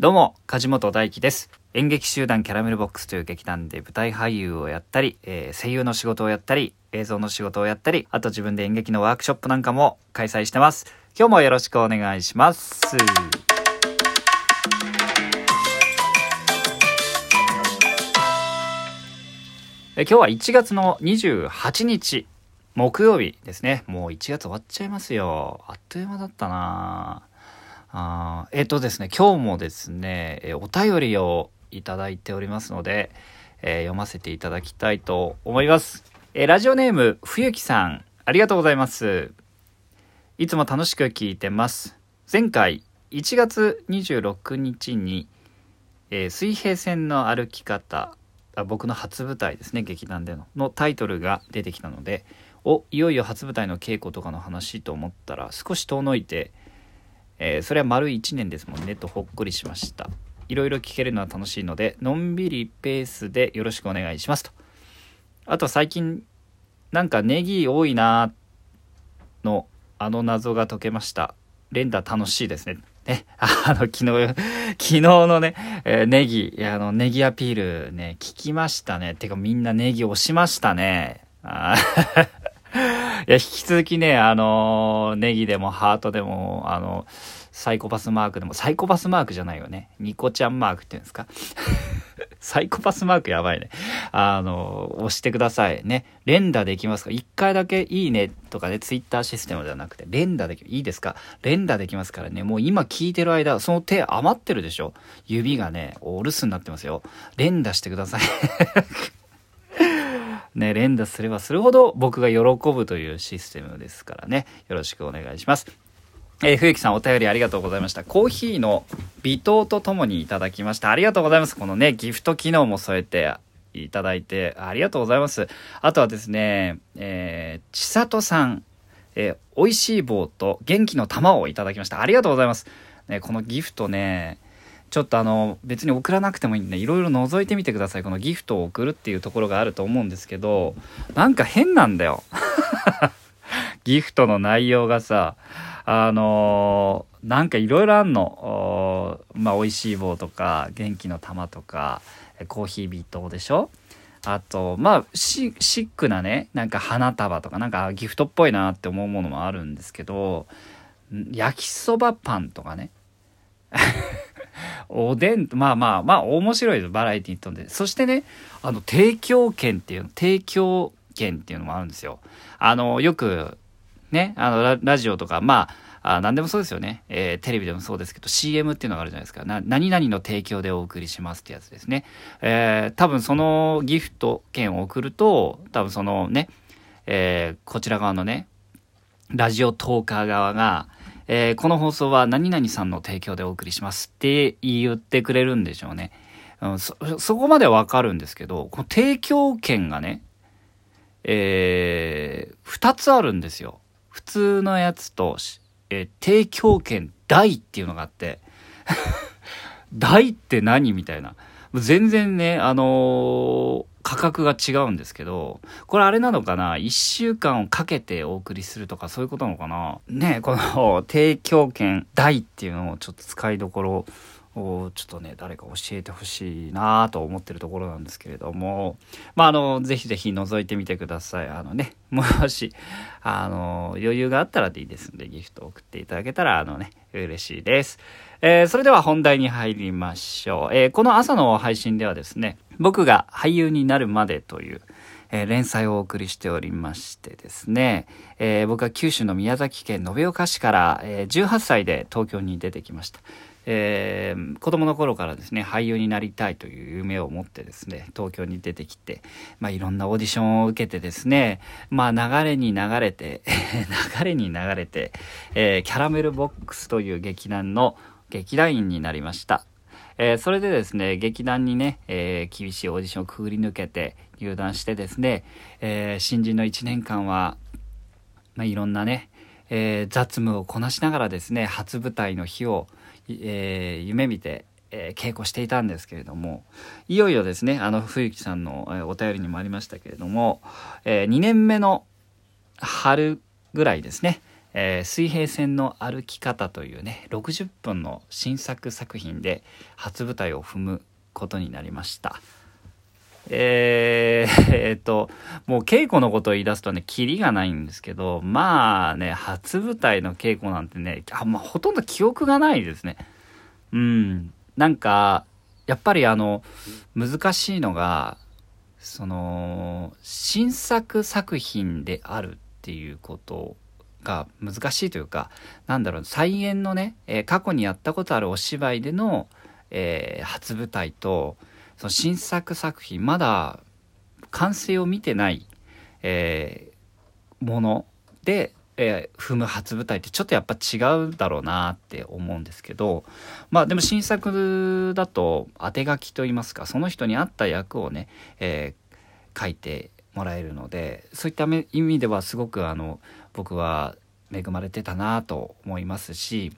どうも、梶本大輝です。演劇集団キャラメルボックスという劇団で舞台俳優をやったり、えー声優の仕事をやったり、映像の仕事をやったり、あと自分で演劇のワークショップなんかも開催してます。今日もよろしくお願いします。え今日は1月の28日、木曜日ですね。もう1月終わっちゃいますよ。あっという間だったなあえっ、とですね、今日もですね、えお便りをいただいておりますので、えー読ませていただきたいと思います。えーラジオネーム、冬木さん、ありがとうございます。いつも楽しく聞いてます。前回、1月26日に、えー水平線の歩き方、あ僕の初舞台ですね、劇団での、のタイトルが出てきたので、お、いよいよ初舞台の稽古とかの話と思ったら、少し遠のいて、えーそれは丸1年ですもんねとほっこりしました。いろいろ聞けるのは楽しいのでのんびりペースでよろしくお願いしますと。あと最近なんかネギ多いなのあの謎が解けました。連打楽しいですね。ね、あの、昨日、昨日のね、えーネギ、あの、ネギアピールね、聞きましたね。てかみんなネギ押しましたね。あ。いや、引き続きね、あのーネギでもハートでも、あの、サイコパスマークでも、サイコパスマークじゃないよね。ニコちゃんマークっていうんですか？サイコパスマークやばいね。あの、押してください。ね。連打できますか？一回だけいいねとかね、ツイッターシステムではなくて、連打でき、いいですか？連打できますからね。もう今聞いてる間、その手余ってるでしょ？指がね、お留守になってますよ。連打してください。ね、連打すればするほど僕が喜ぶというシステムですからね。よろしくお願いします。えー、冬木さんお便りありがとうございました。コーヒーの微糖とともにいただきました。ありがとうございます。このね、ギフト機能も添えていただいてありがとうございます。あとはですね、えー、ちさとさん、えー、美味しい棒と元気の玉をいただきました。ありがとうございます。ね、このギフトね、ちょっとあの別に送らなくてもいいんでいろいろ覗いてみてくださいこのギフトを送るっていうところがあると思うんですけどなんか変なんだよ。ギフトの内容がさあのーなんかいろいろあんの。おまあ美味しい棒とか元気の玉とかコーヒー微糖でしょ？あとまあシシックなねなんか花束とかなんかギフトっぽいなって思うものもあるんですけど焼きそばパンとかね。おでん、まあまあまあ面白い。バラエティに富んで。そしてね、あの、提供権っていう、提供権っていうのもあるんですよ。あの、よく、ね、あのラ、ラジオとか、まあ、あ何でもそうですよね、えーテレビでもそうですけど CM っていうのがあるじゃないですかな何々の提供でお送りしますってやつですね、えー多分そのギフト券を送ると多分そのね、えーこちら側のねラジオトーカー側が、えーこの放送は何々さんの提供でお送りしますって言ってくれるんでしょうね。うん、そ、そこまではわかるんですけど、この提供権がね、えー、つあるんですよ。普通のやつと、えー提供権大っていうのがあって、大って何みたいな。全然ね、あのー価格が違うんですけど、これあれなのかな ?1 週間をかけてお送りするとかそういうことなのかな？ねこの提供権代っていうのをちょっと使いどころをちょっとね、誰か教えてほしいなと思ってるところなんですけれども、まあ、あの、ぜひぜひ覗いてみてください。あのね、もし、あの、余裕があったらでいいですんで、ギフト送っていただけたら、あのね、嬉しいです。えーそれでは本題に入りましょう。えーこの朝の配信ではですね、僕が俳優になるまでという、えー連載をお送りしておりましてですね、えー僕は九州の宮崎県延岡市から、えー18歳で東京に出てきました。えー子供の頃からですね俳優になりたいという夢を持ってですね東京に出てきて、まあ、いろんなオーディションを受けてですね、まあ、流れに流れて 流れに流れて、えーキャラメルボックスという劇団の劇団員になりました。えーそれでですね、劇団にね、えー厳しいオーディションをくぐり抜けて入団してですね、えー新人の1年間は、まあ、いろんなね、え雑務をこなしながらですね、初舞台の日を、えー夢見て、えー稽古していたんですけれども、いよいよですね、あの、冬木さんの、お便りにもありましたけれども、え2年目の春ぐらいですね、えー、水平線の歩き方というね60分の新作作品で初舞台を踏むことになりました。えー、え、っともう稽古のことを言い出すとねキリがないんですけどまあね初舞台の稽古なんてねあ、ま、ほとんど記憶がないですね。うん。なんかやっぱりあの難しいのがその新作作品であるっていうことが難しいというかなんだろう再演のね、えー、過去にやったことあるお芝居での、えー、初舞台とその新作作品まだ完成を見てない、えー、もので、え踏む初舞台ってちょっとやっぱ違うだろうなって思うんですけどまあでも新作だと当て書きといいますかその人に合った役をね、え書いてもらえるのでそういった意味ではすごくあの僕は恵まれてたなと思いますし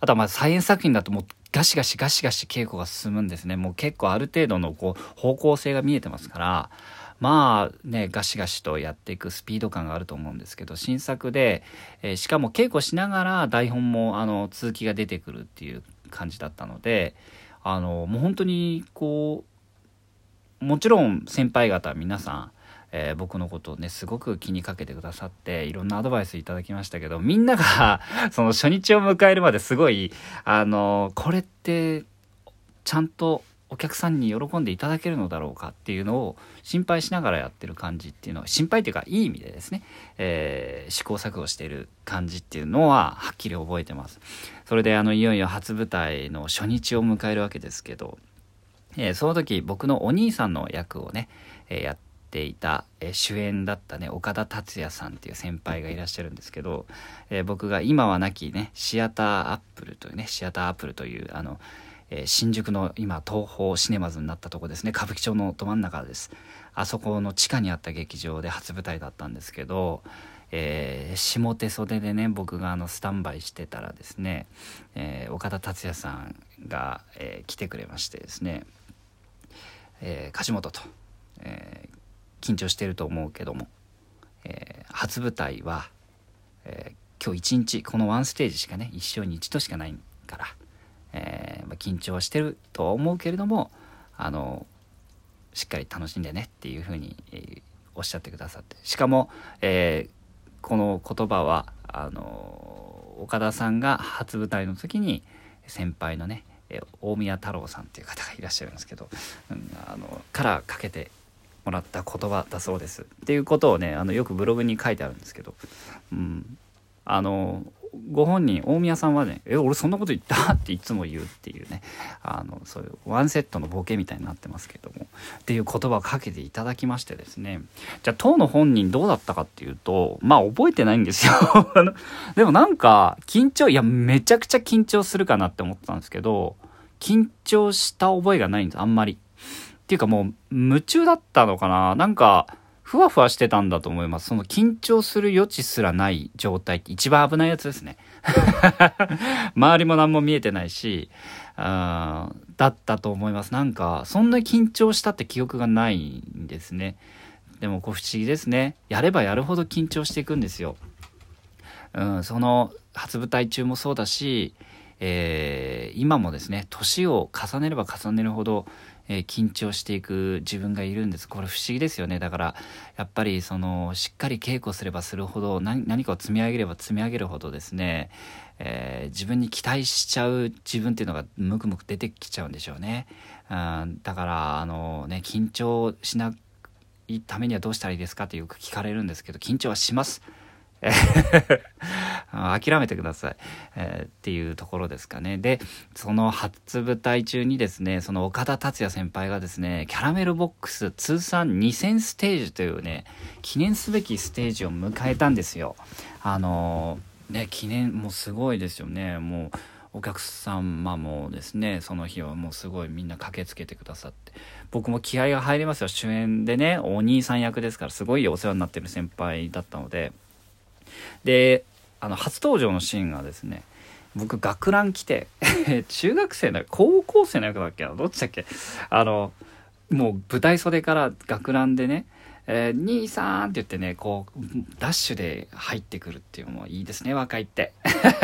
あとはまあサイエンス作品だともうガシガシガシガシ稽古が進むんですね。もう結構ある程度のこう方向性が見えてますからまあねガシガシとやっていくスピード感があると思うんですけど新作で、えー、しかも稽古しながら台本もあの続きが出てくるっていう感じだったのであのもう本当にこうもちろん先輩方皆さんえー、僕のことをねすごく気にかけてくださっていろんなアドバイスいただきましたけどみんなが その初日を迎えるまですごいあのこれってちゃんとお客さんに喜んでいただけるのだろうかっていうのを心配しながらやってる感じっていうのは心配というかいい意味でですね、えー、試行錯誤している感じっていうのははっきり覚えてます。それであのいよいよ初舞台の初日を迎えるわけですけど、えー、その時僕のお兄さんの役をね、えー、やってていた、え主演だったね岡田達也さんっていう先輩がいらっしゃるんですけど、え僕が今はなきねシアターアップルというねシアターアップルというあの、え新宿の今東宝シネマズになったとこですね歌舞伎町のど真ん中です。あそこの地下にあった劇場で初舞台だったんですけどえー、下手袖でね僕があのスタンバイしてたらですね、えー、岡田達也さんが、えー、来てくれましてですね「え梶本と」え緊張してると思うけども、えー、初舞台は、えー、今日一日このワンステージしかね一生に一度しかないから、えー、まあ、緊張はしてるとは思うけれどもあのしっかり楽しんでねっていうふうに、えー、おっしゃってくださって。しかも、えこの言葉はあの岡田さんが初舞台の時に先輩のね大宮太郎さんっていう方がいらっしゃるんですけど、うん、あのからかけてもらった言葉だそうです。っていうことをねあのよくブログに書いてあるんですけど、うん、あのご本人大宮さんはね「え俺そんなこと言った?」っていつも言うっていうね。あのそういうワンセットのボケみたいになってますけども。っていう言葉をかけていただきましてですね。じゃあ当の本人どうだったかっていうとまあ覚えてないんですよ。でもなんか緊張いやめちゃくちゃ緊張するかなって思ったんですけど緊張した覚えがないんです。あんまり。っていうかもう夢中だったのかななんかふわふわしてたんだと思います。その緊張する余地すらない状態って一番危ないやつですね。周りも何も見えてないし、あだったと思います。なんか、そんな緊張したって記憶がないんですね。でもこう不思議ですね。やればやるほど緊張していくんですよ。うん、その初舞台中もそうだし、えー、今もですね、年を重ねれば重ねるほど、えー、緊張していく自分がいるんです。これ不思議ですよね。だから、やっぱりその、しっかり稽古すればするほど、何何かを積み上げれば積み上げるほどですね、えー、自分に期待しちゃう自分っていうのがムクムク出てきちゃうんでしょうね。うん、だから、あのね、緊張しないためにはどうしたらいいですかってよく聞かれるんですけど、緊張はします。諦めてください、えー、っていうところですかね。で、その初舞台中にですね、その岡田達也先輩がですね、キャラメルボックス通算2000ステージというね、記念すべきステージを迎えたんですよ。あのー、ね、記念もすごいですよね。もう、お客様もですねその日はもうすごいみんな駆けつけてくださって僕も気合が入りますよ主演でねお兄さん役ですからすごいお世話になってる先輩だったのでであの初登場のシーンがですね僕学ラン来て 中学生の高校生の役だっけどっちだっけ？あのもう舞台袖から学ランでね、えー、兄さんって言ってね、こう、ダッシュで入ってくるっていうのもいいですね、若いって。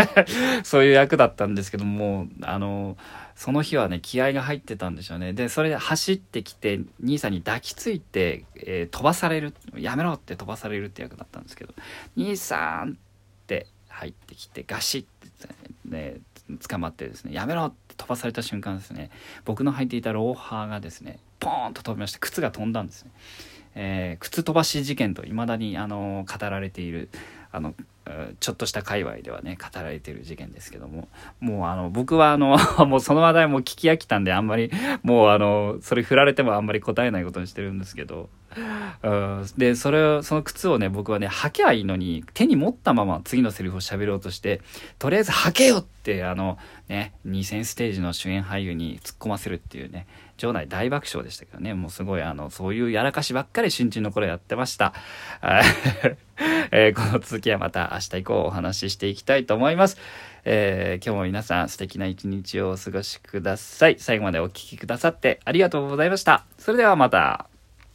そういう役だったんですけども、あの、その日はね、気合が入ってたんでしょうね。で、それで走ってきて、兄さんに抱きついて、えー、飛ばされる、やめろって飛ばされるって役だったんですけど、兄さんって入ってきて、ガシッてね、捕まってですね、やめろって飛ばされた瞬間ですね、僕の履いていたローハーがですね、ポーンと飛びまして、靴が飛んだんですね。えー、靴飛ばし事件といまだにあの語られているあのちょっとした界隈ではね語られてる事件ですけども。もうあの僕はあの もうその話題も聞き飽きたんであんまりもうあのそれ振られてもあんまり答えないことにしてるんですけど。でそれをその靴をね僕はね履けばいいのに手に持ったまま次のセリフを喋ろうとしてとりあえず履けよってあのね2000ステージの主演俳優に突っ込ませるっていうね場内大爆笑でしたけどね。もうすごいあのそういうやらかしばっかり新人の頃やってました。えー、この続きはまた明日以降お話ししていきたいと思います。えー、今日も皆さん素敵な一日をお過ごしください。最後までお聴きくださってありがとうございました。それではまた。